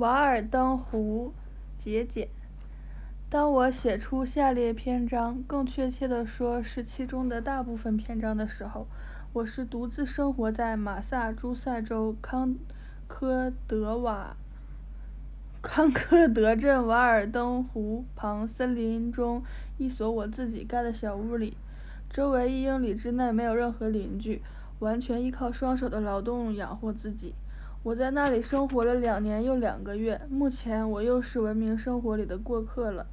瓦尔登湖节俭。当我写出下列篇章，更确切地说是其中的大部分篇章的时候，我是独自生活在马萨诸塞州康科德瓦康科德镇瓦尔登湖旁森林中一所我自己盖的小屋里，周围一英里之内没有任何邻居，完全依靠双手的劳动养活自己。我在那里生活了两年又两个月，目前我又是文明生活里的过客了。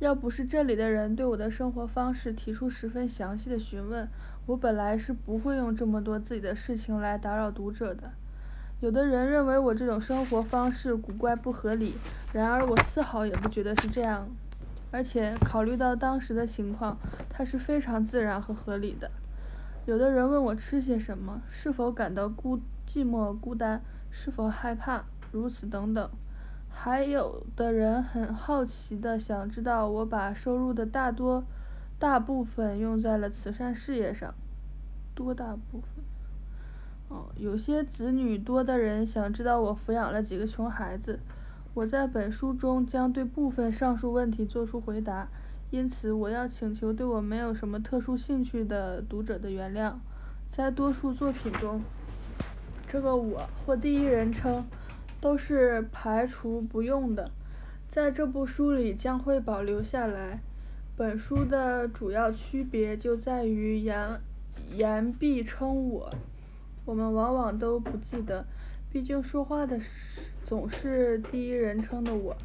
要不是这里的人对我的生活方式提出十分详细的询问，我本来是不会用这么多自己的事情来打扰读者的。有的人认为我这种生活方式古怪不合理，然而我丝毫也不觉得是这样，而且考虑到当时的情况，它是非常自然和合理的。有的人问我吃些什么，是否感到孤。寂寞孤单，是否害怕？如此等等。还有的人很好奇的想知道我把收入的大多大部分用在了慈善事业上。多大部分？哦，有些子女多的人想知道我抚养了几个穷孩子。我在本书中将对部分上述问题做出回答，因此我要请求对我没有什么特殊兴趣的读者的原谅。在多数作品中。这个我或第一人称都是排除不用的，在这部书里将会保留下来。本书的主要区别就在于言言必称我，我们往往都不记得，毕竟说话的总是第一人称的我。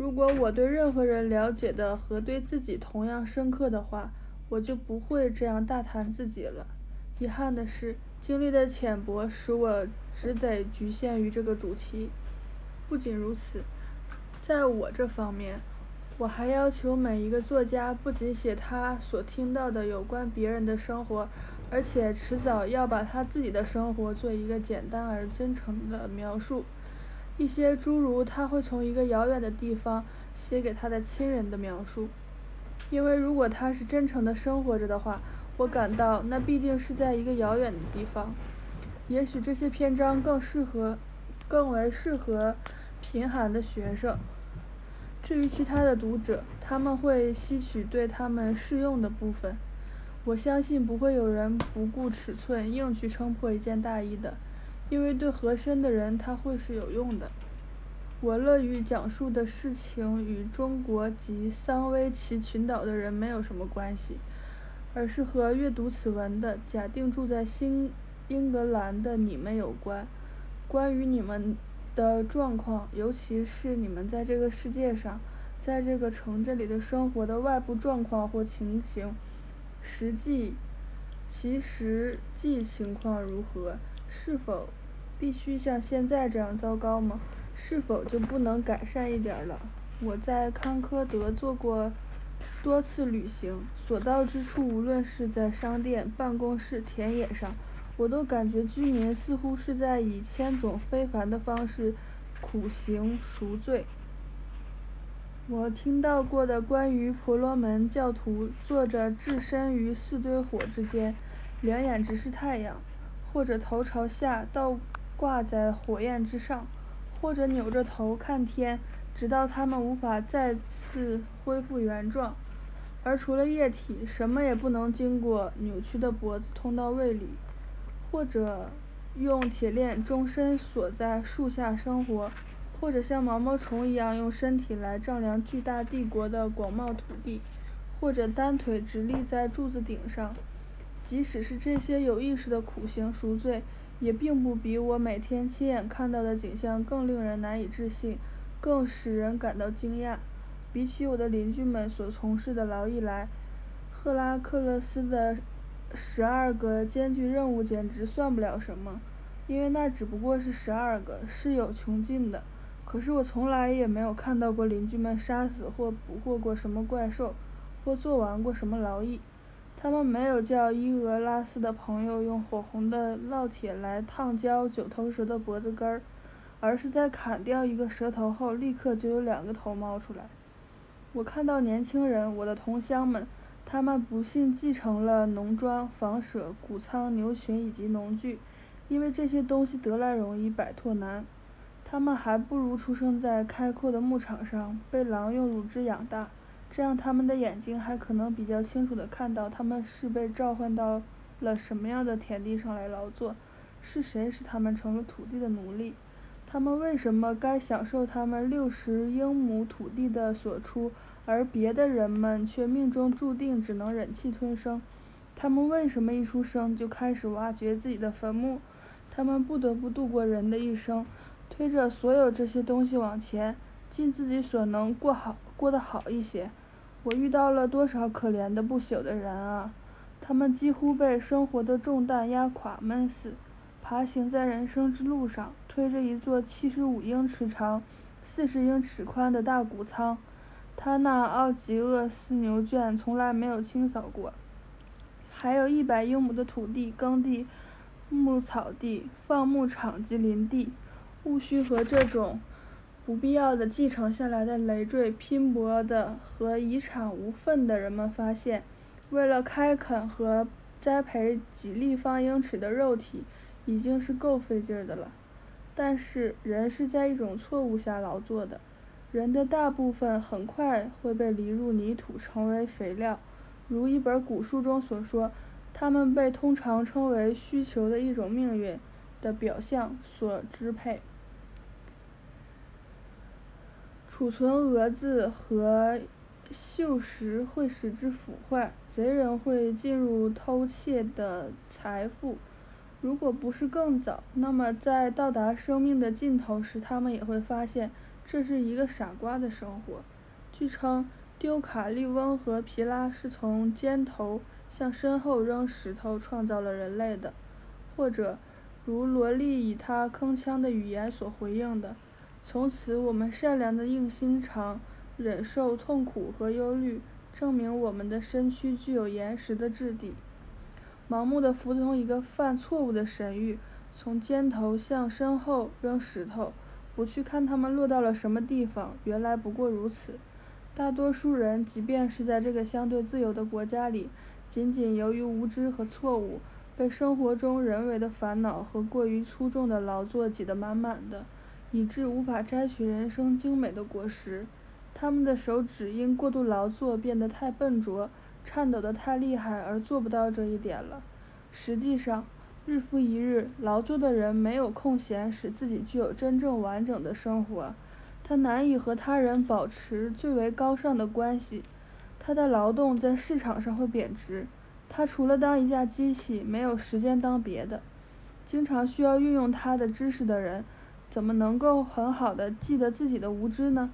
如果我对任何人了解的和对自己同样深刻的话，我就不会这样大谈自己了。遗憾的是。经历的浅薄使我只得局限于这个主题。不仅如此，在我这方面，我还要求每一个作家不仅写他所听到的有关别人的生活，而且迟早要把他自己的生活做一个简单而真诚的描述。一些诸如他会从一个遥远的地方写给他的亲人的描述，因为如果他是真诚的生活着的话。我感到那必定是在一个遥远的地方。也许这些篇章更适合，更为适合贫寒的学生。至于其他的读者，他们会吸取对他们适用的部分。我相信不会有人不顾尺寸硬去撑破一件大衣的，因为对合身的人他会是有用的。我乐于讲述的事情与中国及桑威奇群岛的人没有什么关系。而是和阅读此文的假定住在新英格兰的你们有关，关于你们的状况，尤其是你们在这个世界上，在这个城镇里的生活的外部状况或情形，实际其实际情况如何？是否必须像现在这样糟糕吗？是否就不能改善一点了？我在康科德做过。多次旅行，所到之处，无论是在商店、办公室、田野上，我都感觉居民似乎是在以千种非凡的方式苦行赎罪。我听到过的关于婆罗门教徒坐着置身于四堆火之间，两眼直视太阳，或者头朝下倒挂在火焰之上，或者扭着头看天，直到他们无法再次恢复原状。而除了液体，什么也不能经过扭曲的脖子通到胃里，或者用铁链终身锁在树下生活，或者像毛毛虫一样用身体来丈量巨大帝国的广袤土地，或者单腿直立在柱子顶上。即使是这些有意识的苦行赎罪，也并不比我每天亲眼看到的景象更令人难以置信，更使人感到惊讶。比起我的邻居们所从事的劳役来，赫拉克勒斯的十二个艰巨任务简直算不了什么，因为那只不过是十二个，是有穷尽的。可是我从来也没有看到过邻居们杀死或捕获过什么怪兽，或做完过什么劳役。他们没有叫伊俄拉斯的朋友用火红的烙铁来烫焦九头蛇的脖子根儿，而是在砍掉一个蛇头后，立刻就有两个头冒出来。我看到年轻人，我的同乡们，他们不幸继承了农庄、房舍、谷仓、牛群以及农具，因为这些东西得来容易，摆脱难。他们还不如出生在开阔的牧场上，被狼用乳汁养大，这样他们的眼睛还可能比较清楚地看到他们是被召唤到了什么样的田地上来劳作，是谁使他们成了土地的奴隶，他们为什么该享受他们六十英亩土地的所出，而别的人们却命中注定只能忍气吞声，他们为什么一出生就开始挖掘自己的坟墓，他们不得不度过人的一生。推着所有这些东西往前，尽自己所能过好，过得好一些。我遇到了多少可怜的不朽的人啊！他们几乎被生活的重担压垮、闷死，爬行在人生之路上，推着一座七十五英尺长、四十英尺宽的大谷仓，他那奥吉厄斯牛圈从来没有清扫过。还有一百英亩的土地、耕地、牧草地、放牧场及林地。务须和这种不必要的继承下来的累赘拼搏的和遗产无份的人们发现，为了开垦和栽培几立方英尺的肉体，已经是够费劲的了。但是人是在一种错误下劳作的，人的大部分很快会被犁入泥土，成为肥料，如一本古书中所说，他们被通常称为需求的一种命运的表象所支配。储存蛾子和锈蚀会使之腐坏，贼人会进入偷窃的财富。如果不是更早，那么在到达生命的尽头时，他们也会发现这是一个傻瓜的生活。据称，丢卡利翁和皮拉是从肩头向身后扔石头创造了人类的，或者，如罗莉以她铿锵的语言所回应的。从此，我们善良的硬心肠忍受痛苦和忧虑，证明我们的身躯具有岩石的质地。盲目的服从一个犯错误的神谕，从肩头向身后扔石头，不去看他们落到了什么地方，原来不过如此。大多数人，即便是在这个相对自由的国家里，仅仅由于无知和错误，被生活中人为的烦恼和过于粗重的劳作挤得满满的。以致无法摘取人生精美的果实，他们的手指因过度劳作变得太笨拙，颤抖得太厉害而做不到这一点了。实际上，日复一日劳作的人没有空闲使自己具有真正完整的生活，他难以和他人保持最为高尚的关系，他的劳动在市场上会贬值，他除了当一架机器，没有时间当别的。经常需要运用他的知识的人。怎么能够很好的记得自己的无知呢？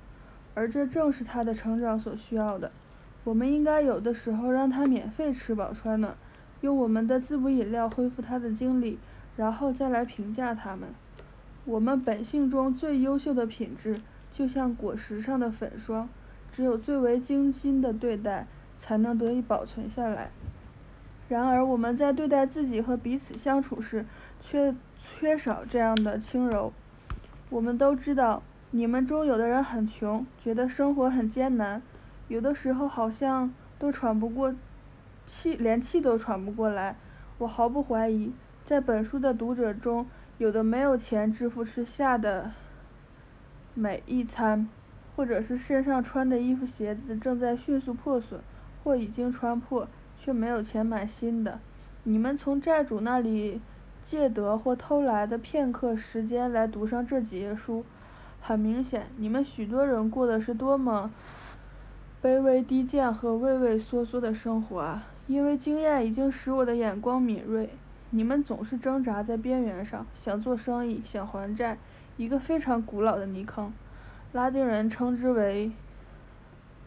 而这正是他的成长所需要的。我们应该有的时候让他免费吃饱穿暖，用我们的滋补饮料恢复他的精力，然后再来评价他们。我们本性中最优秀的品质，就像果实上的粉霜，只有最为精心的对待，才能得以保存下来。然而我们在对待自己和彼此相处时，却缺少这样的轻柔。我们都知道，你们中有的人很穷，觉得生活很艰难，有的时候好像都喘不过气，连气都喘不过来。我毫不怀疑，在本书的读者中，有的没有钱支付吃下的每一餐，或者是身上穿的衣服鞋子正在迅速破损，或已经穿破，却没有钱买新的。你们从债主那里。借得或偷来的片刻时间来读上这几页书，很明显，你们许多人过的是多么卑微低贱和畏畏缩缩的生活啊！因为经验已经使我的眼光敏锐，你们总是挣扎在边缘上，想做生意，想还债，一个非常古老的泥坑，拉丁人称之为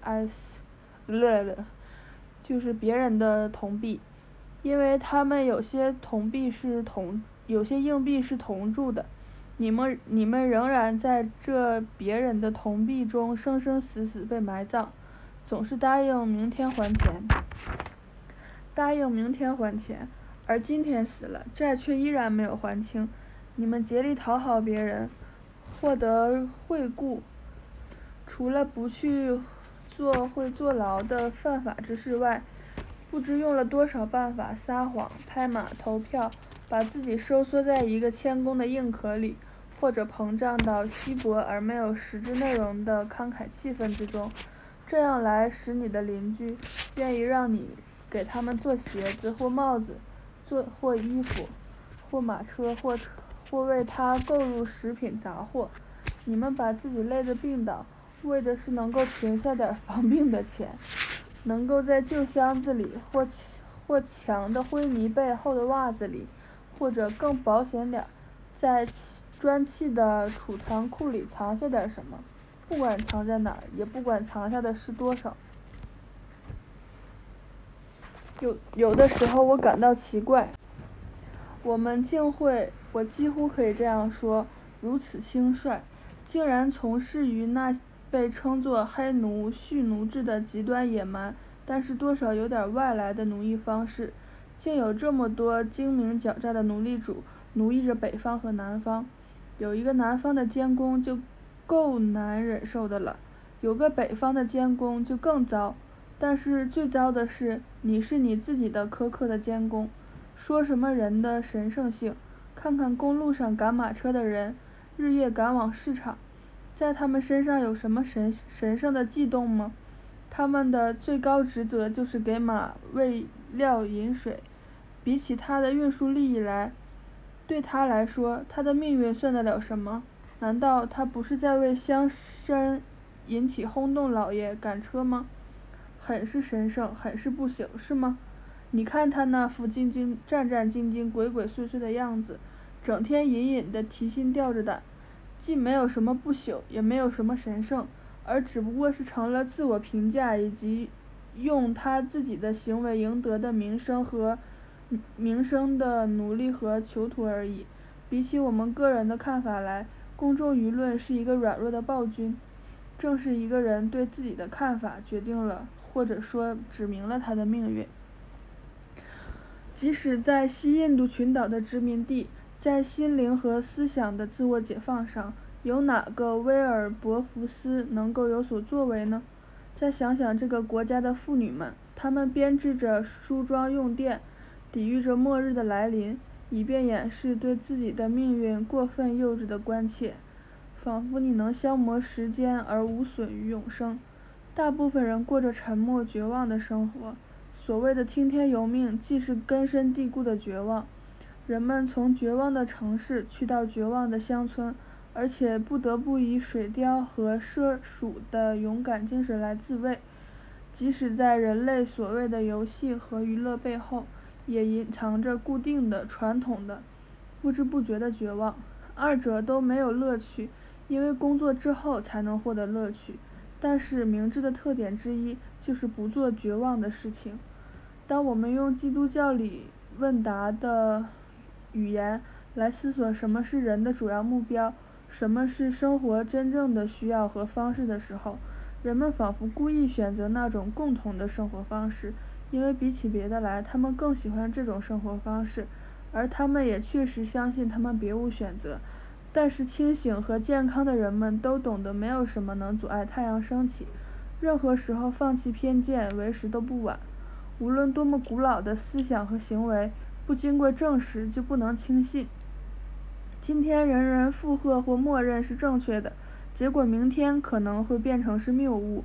“as”，就是别人的铜币。因为他们有些铜币是铜，有些硬币是铜铸的，你们你们仍然在这别人的铜币中生生死死被埋葬，总是答应明天还钱，答应明天还钱，而今天死了，债却依然没有还清，你们竭力讨好别人，获得惠顾，除了不去做会坐牢的犯法之事外。不知用了多少办法撒谎、拍马、投票，把自己收缩在一个谦恭的硬壳里，或者膨胀到稀薄而没有实质内容的慷慨气氛之中，这样来使你的邻居愿意让你给他们做鞋子或帽子，做或衣服，或马车或车，或为他购入食品杂货。你们把自己累得病倒，为的是能够存下点防病的钱，能够在旧箱子里或或墙的灰泥背后的袜子里，或者更保险点，在砖砌的储藏库里藏下点什么，不管藏在哪，也不管藏下的是多少。有有的时候我感到奇怪，我们竟会，我几乎可以这样说，如此轻率，竟然从事于那被称作黑奴蓄奴制的极端野蛮，但是多少有点外来的奴役方式，竟有这么多精明狡诈的奴隶主奴役着北方和南方。有一个南方的监工就够难忍受的了，有个北方的监工就更糟。但是最糟的是，你是你自己的苛刻的监工。说什么人的神圣性？看看公路上赶马车的人，日夜赶往市场，在他们身上有什么神神圣的悸动吗？他们的最高职责就是给马喂料饮水。比起他的运输利益来，对他来说，他的命运算得了什么？难道他不是在为乡绅引起轰动老爷赶车吗？很是神圣，很是不朽，是吗？你看他那副兢兢战战兢兢、鬼鬼祟祟的样子，整天隐隐的提心吊着胆，既没有什么不朽，也没有什么神圣，而只不过是成了自我评价以及用他自己的行为赢得的名声和。名声的奴隶和囚徒而已。比起我们个人的看法来，公众舆论是一个软弱的暴君。正是一个人对自己的看法，决定了或者说指明了他的命运。即使在西印度群岛的殖民地，在心灵和思想的自我解放上，有哪个威尔伯福斯能够有所作为呢？再想想这个国家的妇女们，她们编织着梳妆用电。抵御着末日的来临，以便掩饰对自己的命运过分幼稚的关切，仿佛你能消磨时间而无损于永生。大部分人过着沉默、绝望的生活。所谓的听天由命，既是根深蒂固的绝望。人们从绝望的城市去到绝望的乡村，而且不得不以水貂和麝鼠的勇敢精神来自卫。即使在人类所谓的游戏和娱乐背后。也隐藏着固定的、传统的、不知不觉的绝望。二者都没有乐趣，因为工作之后才能获得乐趣。但是明智的特点之一就是不做绝望的事情。当我们用基督教里问答的语言来思索什么是人的主要目标，什么是生活真正的需要和方式的时候，人们仿佛故意选择那种共同的生活方式。因为比起别的来，他们更喜欢这种生活方式，而他们也确实相信他们别无选择。但是清醒和健康的人们都懂得，没有什么能阻碍太阳升起。任何时候放弃偏见，为时都不晚。无论多么古老的思想和行为，不经过证实就不能轻信。今天人人附和或默认是正确的，结果明天可能会变成是谬误，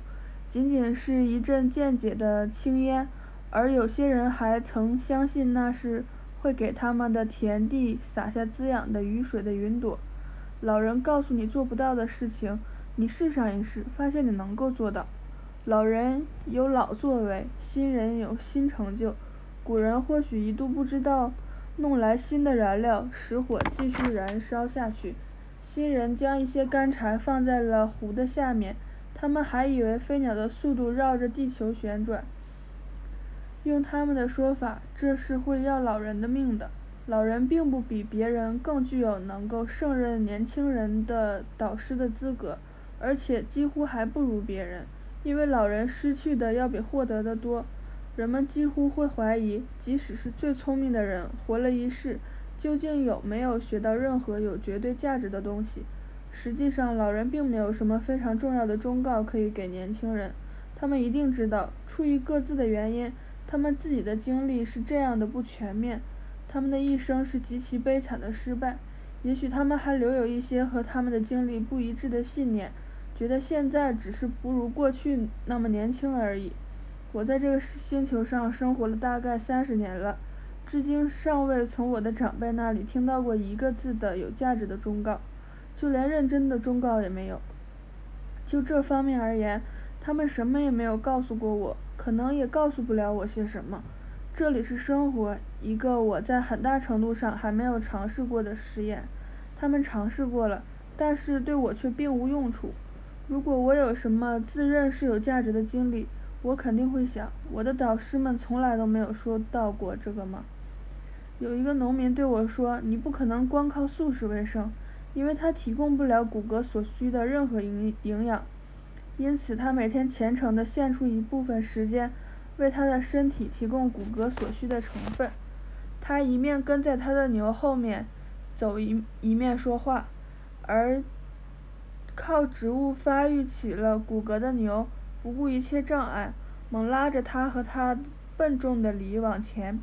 仅仅是一阵见解的轻烟。而有些人还曾相信那是会给他们的田地洒下滋养的雨水的云朵。老人告诉你做不到的事情，你试上一试，发现你能够做到。老人有老作为，新人有新成就。古人或许一度不知道弄来新的燃料，使火继续燃烧下去。新人将一些干柴放在了壶的下面，他们还以为飞鸟的速度绕着地球旋转。用他们的说法，这是会要老人的命的。老人并不比别人更具有能够胜任年轻人的导师的资格，而且几乎还不如别人，因为老人失去的要比获得的多。人们几乎会怀疑，即使是最聪明的人，活了一世，究竟有没有学到任何有绝对价值的东西？实际上，老人并没有什么非常重要的忠告可以给年轻人。他们一定知道，出于各自的原因。他们自己的经历是这样的不全面，他们的一生是极其悲惨的失败，也许他们还留有一些和他们的经历不一致的信念，觉得现在只是不如过去那么年轻而已。我在这个星球上生活了大概三十年了，至今尚未从我的长辈那里听到过一个字的有价值的忠告，就连认真的忠告也没有。就这方面而言，他们什么也没有告诉过我，可能也告诉不了我些什么。这里是生活，一个我在很大程度上还没有尝试过的实验。他们尝试过了，但是对我却并无用处。如果我有什么自认是有价值的经历，我肯定会想，我的导师们从来都没有说到过这个吗？有一个农民对我说：“你不可能光靠素食为生，因为它提供不了骨骼所需的任何营营养。因此，他每天虔诚地献出一部分时间，为他的身体提供骨骼所需的成分。他一面跟在他的牛后面走，一一面说话。而靠植物发育起了骨骼的牛。”不顾一切障碍，猛拉着他和他笨重的犁往前。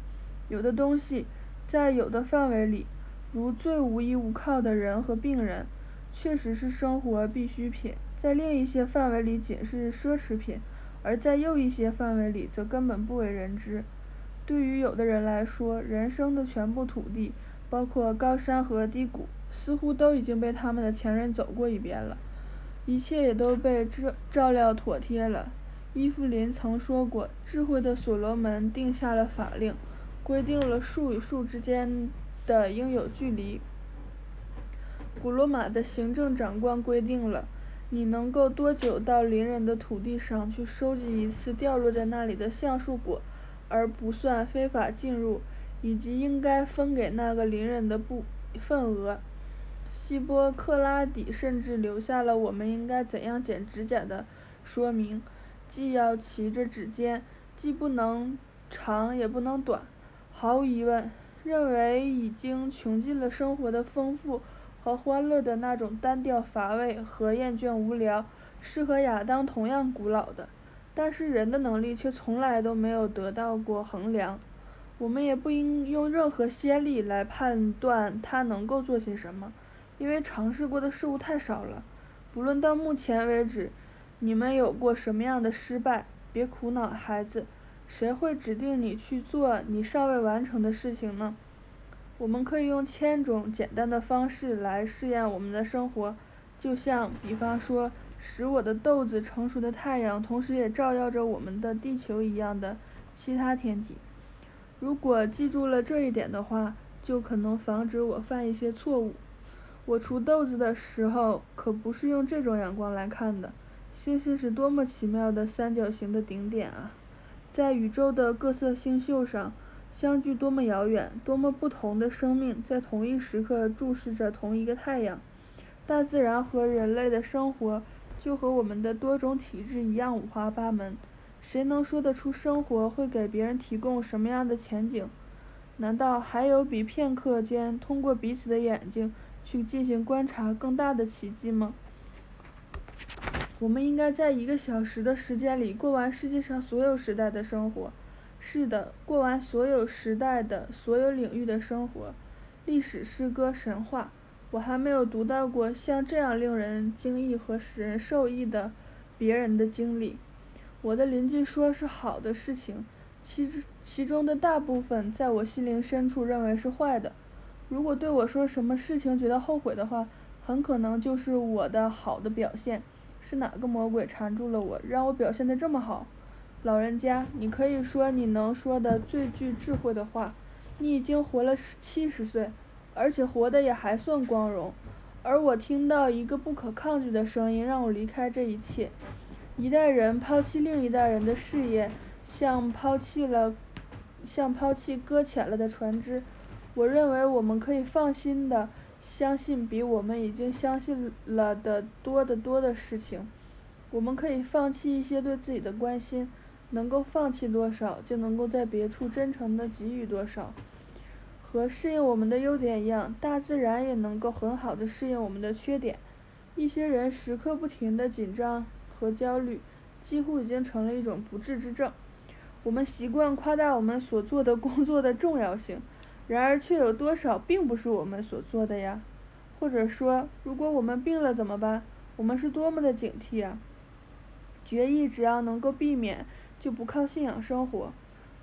有的东西，在有的范围里，如最无依无靠的人和病人，确实是生活必需品；在另一些范围里，仅是奢侈品；而在又一些范围里，则根本不为人知。对于有的人来说，人生的全部土地，包括高山和低谷，似乎都已经被他们的前人走过一遍了。一切也都被照照料妥帖了。伊芙琳曾说过：“智慧的所罗门定下了法令，规定了树与树之间的应有距离。”古罗马的行政长官规定了：“你能够多久到邻人的土地上去收集一次掉落在那里的橡树果，而不算非法进入，以及应该分给那个邻人的部份额。”希波克拉底甚至留下了我们应该怎样剪指甲的说明：既要齐着指尖，既不能长也不能短。毫无疑问，认为已经穷尽了生活的丰富和欢乐的那种单调乏味和厌倦无聊，是和亚当同样古老的。但是人的能力却从来都没有得到过衡量。我们也不应用任何先例来判断他能够做些什么。因为尝试过的事物太少了，不论到目前为止，你们有过什么样的失败，别苦恼，孩子，谁会指定你去做你尚未完成的事情呢？我们可以用千种简单的方式来试验我们的生活，就像，比方说，使我的豆子成熟的太阳，同时也照耀着我们的地球一样的其他天体。如果记住了这一点的话，就可能防止我犯一些错误。我锄豆子的时候，可不是用这种眼光来看的。星星是多么奇妙的三角形的顶点啊！在宇宙的各色星宿上，相距多么遥远，多么不同的生命在同一时刻注视着同一个太阳。大自然和人类的生活，就和我们的多种体质一样五花八门。谁能说得出生活会给别人提供什么样的前景？难道还有比片刻间通过彼此的眼睛？去进行观察更大的奇迹吗？我们应该在一个小时的时间里过完世界上所有时代的生活。是的，过完所有时代的所有领域的生活。历史、诗歌、神话，我还没有读到过像这样令人惊异和使人受益的别人的经历。我的邻居说是好的事情，其其中的大部分在我心灵深处认为是坏的。如果对我说什么事情觉得后悔的话，很可能就是我的好的表现。是哪个魔鬼缠住了我，让我表现得这么好？老人家，你可以说你能说的最具智慧的话。你已经活了七十岁，而且活得也还算光荣。而我听到一个不可抗拒的声音，让我离开这一切。一代人抛弃另一代人的事业，像抛弃了，像抛弃搁浅了的船只。我认为我们可以放心的相信比我们已经相信了的多得多的事情。我们可以放弃一些对自己的关心，能够放弃多少，就能够在别处真诚的给予多少。和适应我们的优点一样，大自然也能够很好的适应我们的缺点。一些人时刻不停的紧张和焦虑，几乎已经成了一种不治之症。我们习惯夸大我们所做的工作的重要性。然而，却有多少并不是我们所做的呀？或者说，如果我们病了怎么办？我们是多么的警惕啊！决议只要能够避免，就不靠信仰生活，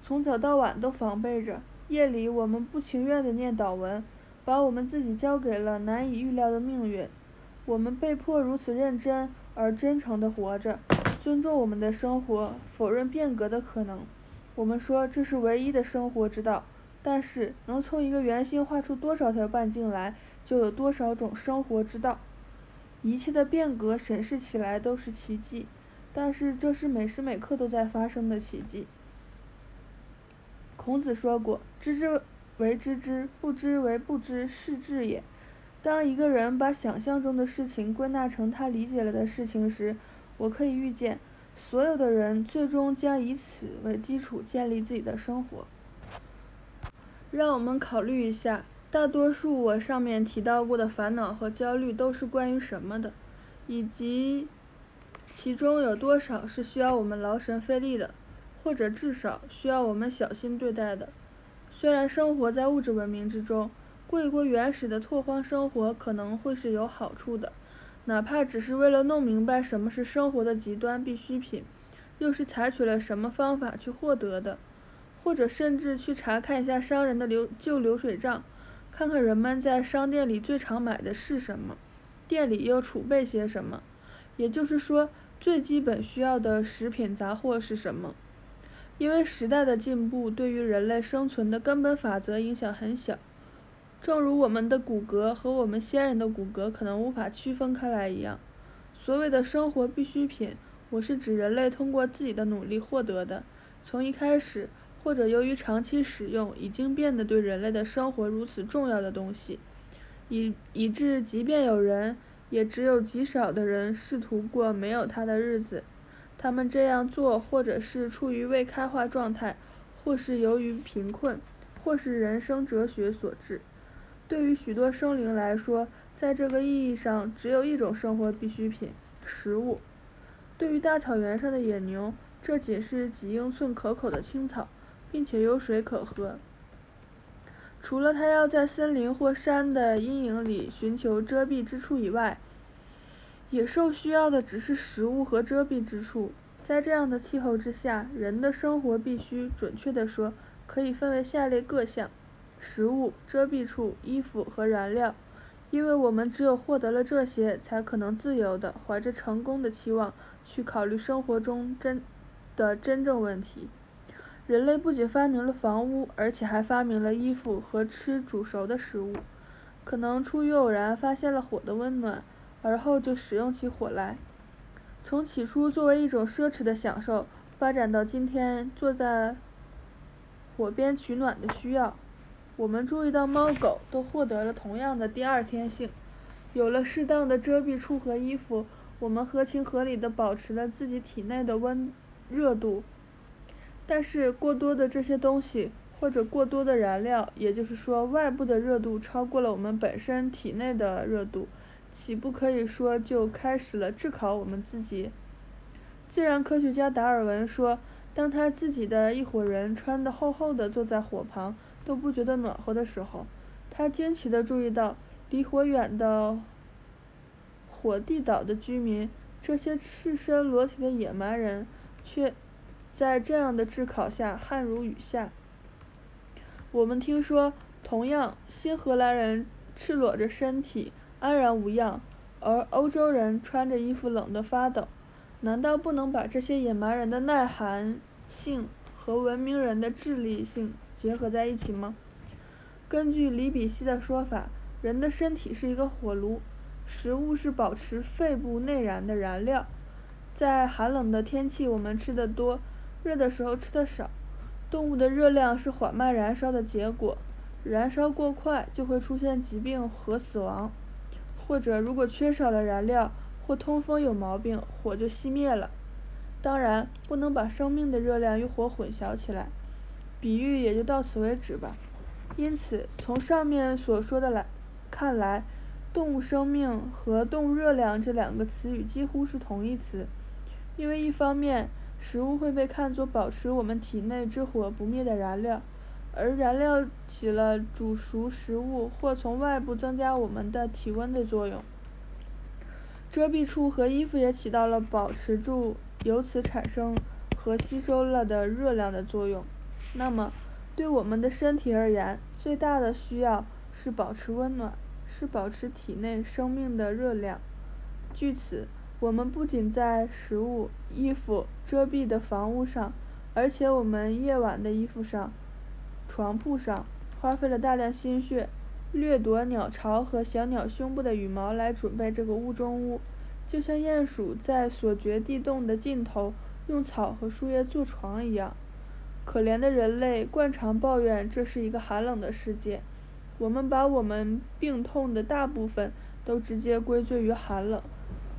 从早到晚都防备着。夜里我们不情愿地念祷文，把我们自己交给了难以预料的命运。我们被迫如此认真而真诚地活着，尊重我们的生活，否认变革的可能。我们说这是唯一的生活之道，但是能从一个圆心画出多少条半径来？就有多少种生活之道，一切的变革审视起来都是奇迹，但是这是每时每刻都在发生的奇迹。孔子说过：“知之为知之，不知为不知，是知也。”当一个人把想象中的事情归纳成他理解了的事情时，我可以预见，所有的人最终将以此为基础建立自己的生活。让我们考虑一下。大多数我上面提到过的烦恼和焦虑都是关于什么的，以及其中有多少是需要我们劳神费力的，或者至少需要我们小心对待的。虽然生活在物质文明之中，过一过原始的拓荒生活可能会是有好处的，哪怕只是为了弄明白什么是生活的极端必需品，又是采取了什么方法去获得的，或者甚至去查看一下商人的流旧流水账。看看人们在商店里最常买的是什么，店里又储备些什么，也就是说，最基本需要的食品杂货是什么？因为时代的进步对于人类生存的根本法则影响很小，正如我们的骨骼和我们先人的骨骼可能无法区分开来一样。所谓的生活必需品，我是指人类通过自己的努力获得的，从一开始。或者由于长期使用，已经变得对人类的生活如此重要的东西，以以致即便有人，也只有极少的人试图过没有它的日子。他们这样做，或者是处于未开化状态，或是由于贫困，或是人生哲学所致。对于许多生灵来说，在这个意义上，只有一种生活必需品——食物。对于大草原上的野牛，这仅是几英寸可口的青草。并且有水可喝。除了它要在森林或山的阴影里寻求遮蔽之处以外，野兽需要的只是食物和遮蔽之处。在这样的气候之下，人的生活必须，准确地说，可以分为下列各项：食物、遮蔽处、衣服和燃料。因为我们只有获得了这些，才可能自由的、怀着成功的期望去考虑生活中真的真正问题。人类不仅发明了房屋，而且还发明了衣服和吃煮熟的食物。可能出于偶然发现了火的温暖，而后就使用起火来。从起初作为一种奢侈的享受，发展到今天坐在火边取暖的需要。我们注意到猫狗都获得了同样的第二天性。有了适当的遮蔽处和衣服，我们合情合理地保持了自己体内的温热度。但是过多的这些东西，或者过多的燃料，也就是说外部的热度超过了我们本身体内的热度，岂不可以说就开始了炙烤我们自己？自然科学家达尔文说，当他自己的一伙人穿得厚厚的坐在火旁都不觉得暖和的时候，他惊奇地注意到，离火远的火地岛的居民，这些赤身裸体的野蛮人，却。在这样的炙烤下，汗如雨下。我们听说，同样，新荷兰人赤裸着身体，安然无恙，而欧洲人穿着衣服冷得发抖。难道不能把这些野蛮人的耐寒性和文明人的智力性结合在一起吗？根据里比希的说法，人的身体是一个火炉，食物是保持肺部内燃的燃料。在寒冷的天气，我们吃得多。热的时候吃的少，动物的热量是缓慢燃烧的结果，燃烧过快就会出现疾病和死亡，或者如果缺少了燃料或通风有毛病，火就熄灭了。当然，不能把生命的热量与火混淆起来，比喻也就到此为止吧。因此，从上面所说的来看来，动物生命和动物热量这两个词语几乎是同义词，因为一方面。食物会被看作保持我们体内之火不灭的燃料，而燃料起了煮熟食物或从外部增加我们的体温的作用。遮蔽处和衣服也起到了保持住由此产生和吸收了的热量的作用。那么，对我们的身体而言，最大的需要是保持温暖，是保持体内生命的热量。据此，我们不仅在食物、衣服、遮蔽的房屋上，而且我们夜晚的衣服上、床铺上，花费了大量心血，掠夺鸟巢和小鸟胸部的羽毛来准备这个屋中屋，就像鼹鼠在所掘地洞的尽头用草和树叶做床一样。可怜的人类惯常抱怨这是一个寒冷的世界，我们把我们病痛的大部分都直接归罪于寒冷，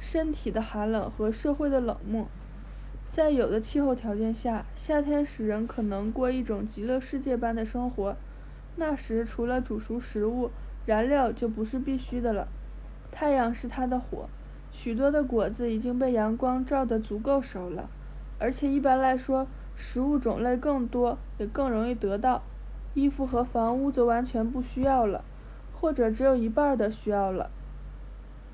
身体的寒冷和社会的冷漠。在有的气候条件下，夏天使人可能过一种极乐世界般的生活，那时除了煮熟食物，燃料就不是必须的了。太阳是它的火，许多的果子已经被阳光照得足够熟了，而且一般来说。食物种类更多，也更容易得到。衣服和房屋则完全不需要了，或者只有一半的需要了。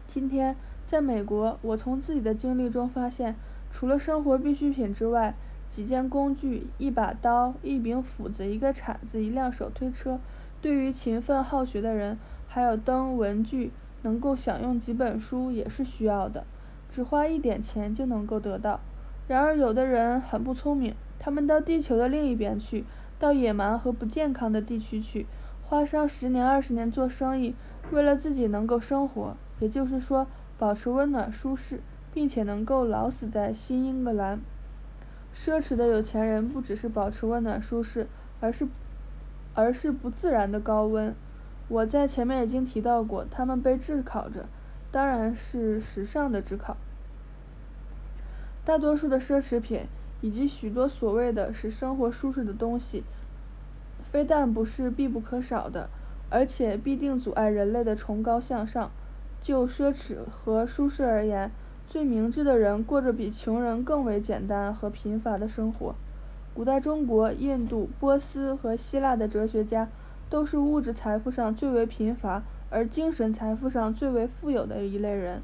今天，在美国，我从自己的经历中发现，除了生活必需品之外，几件工具、一把刀、一柄斧子、一个铲子、一辆手推车，对于勤奋好学的人，还有灯、文具，能够享用几本书也是需要的，只花一点钱就能够得到。然而，有的人很不聪明。他们到地球的另一边去，到野蛮和不健康的地区去，花上十年二十年做生意，为了自己能够生活，也就是说保持温暖舒适，并且能够老死在新英格兰。奢侈的有钱人不只是保持温暖舒适，而是，而是不自然的高温。我在前面已经提到过，他们被炙烤着，当然是时尚的炙烤。大多数的奢侈品。以及许多所谓的使生活舒适的东西，非但不是必不可少的，而且必定阻碍人类的崇高向上。就奢侈和舒适而言，最明智的人过着比穷人更为简单和贫乏的生活。古代中国、印度、波斯和希腊的哲学家，都是物质财富上最为贫乏，而精神财富上最为富有的一类人。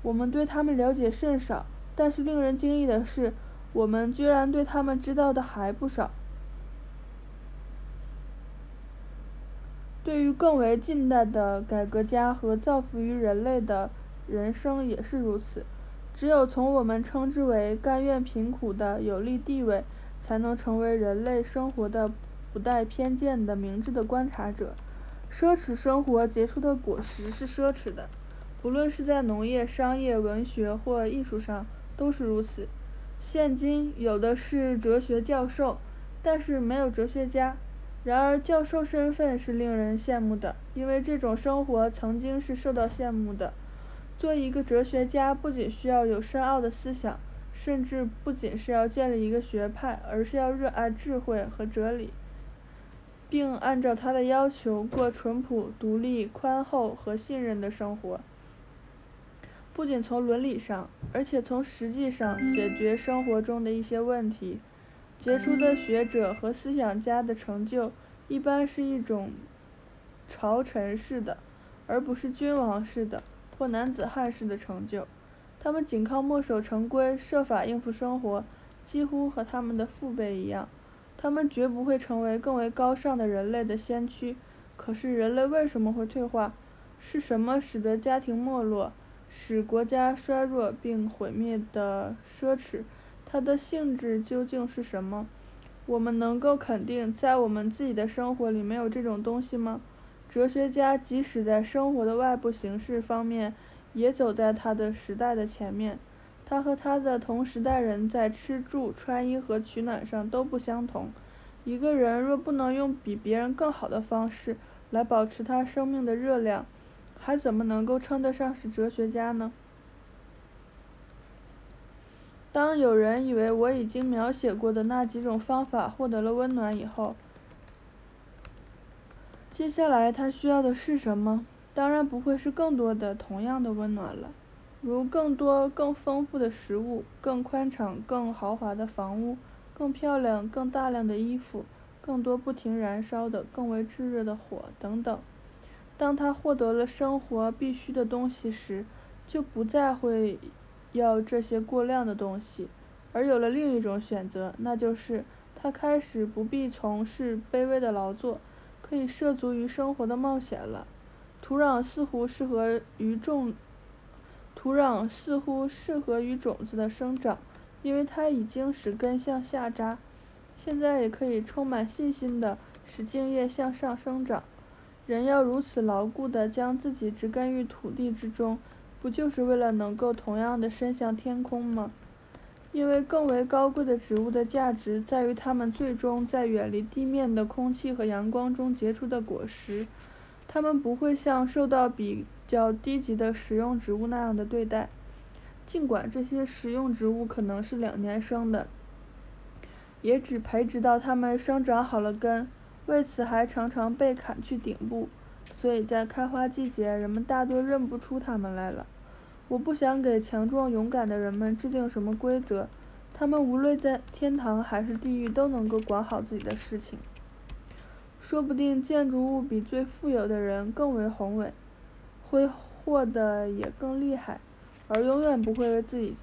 我们对他们了解甚少，但是令人惊异的是。我们居然对他们知道的还不少。对于更为近代的改革家和造福于人类的人生也是如此。只有从我们称之为甘愿贫苦的有利地位，才能成为人类生活的不带偏见的明智的观察者。奢侈生活结出的果实是奢侈的，不论是在农业、商业、文学或艺术上，都是如此。现今有的是哲学教授，但是没有哲学家。然而教授身份是令人羡慕的，因为这种生活曾经是受到羡慕的。做一个哲学家不仅需要有深奥的思想，甚至不仅是要建立一个学派，而是要热爱智慧和哲理，并按照他的要求过淳朴、独立、宽厚和信任的生活。不仅从伦理上，而且从实际上解决生活中的一些问题。杰出的学者和思想家的成就，一般是一种朝臣式的，而不是君王式的或男子汉式的成就。他们仅靠墨守成规，设法应付生活，几乎和他们的父辈一样。他们绝不会成为更为高尚的人类的先驱。可是人类为什么会退化？是什么使得家庭没落？使国家衰弱并毁灭的奢侈，它的性质究竟是什么？我们能够肯定，在我们自己的生活里没有这种东西吗？哲学家即使在生活的外部形式方面，也走在他的时代的前面。他和他的同时代人在吃住穿衣和取暖上都不相同。一个人若不能用比别人更好的方式来保持他生命的热量，还怎么能够称得上是哲学家呢？当有人以为我已经描写过的那几种方法获得了温暖以后，接下来他需要的是什么？当然不会是更多的同样的温暖了，如更多更丰富的食物、更宽敞、更豪华的房屋、更漂亮、更大量的衣服、更多不停燃烧的、更为炙热的火等等。当他获得了生活必需的东西时，就不再会要这些过量的东西，而有了另一种选择，那就是他开始不必从事卑微的劳作，可以涉足于生活的冒险了。土壤似乎适合于种，土壤似乎适合于种子的生长，因为它已经使根向下扎。现在也可以充满信心的使茎叶向上生长。人要如此牢固地将自己植根于土地之中，不就是为了能够同样的伸向天空吗？因为更为高贵的植物的价值在于它们最终在远离地面的空气和阳光中结出的果实。它们不会像受到比较低级的食用植物那样的对待，尽管这些食用植物可能是两年生的，也只培植到它们生长好了根，为此还常常被砍去顶部，所以在开花季节，人们大多认不出它们来了。我不想给强壮勇敢的人们制定什么规则，他们无论在天堂还是地狱都能够管好自己的事情。说不定建筑物比最富有的人更为宏伟，挥霍的也更厉害，而永远不会为自己，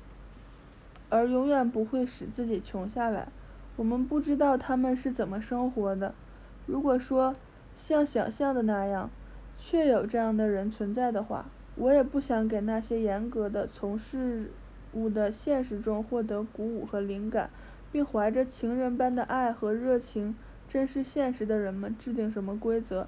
而永远不会使自己穷下来。我们不知道他们是怎么生活的。如果说像想象的那样，确有这样的人存在的话，我也不想给那些严格的从事物的现实中获得鼓舞和灵感，并怀着情人般的爱和热情。珍视现实的人们制定什么规则？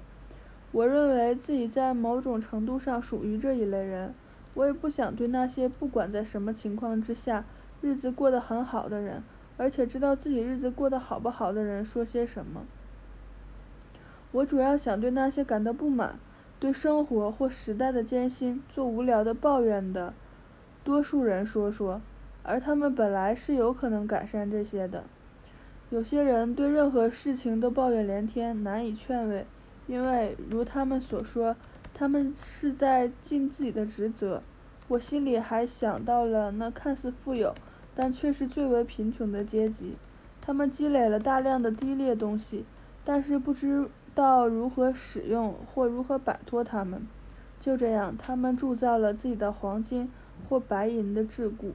我认为自己在某种程度上属于这一类人。我也不想对那些不管在什么情况之下日子过得很好的人，而且知道自己日子过得好不好的人说些什么。我主要想对那些感到不满、对生活或时代的艰辛做无聊的抱怨的多数人说说，而他们本来是有可能改善这些的。有些人对任何事情都抱怨连天，难以劝慰，因为如他们所说，他们是在尽自己的职责。我心里还想到了那看似富有，但却是最为贫穷的阶级，他们积累了大量的低劣东西，但是不知到如何使用或如何摆脱它们。就这样，他们铸造了自己的黄金或白银的桎梏。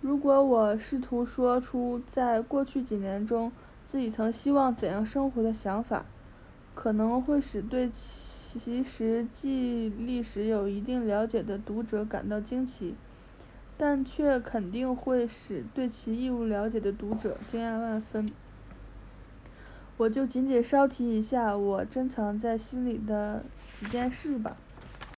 如果我试图说出在过去几年中自己曾希望怎样生活的想法，可能会使对其实际历史有一定了解的读者感到惊奇，但却肯定会使对其一无了解的读者惊讶万分。我就仅仅稍提一下我珍藏在心里的几件事吧。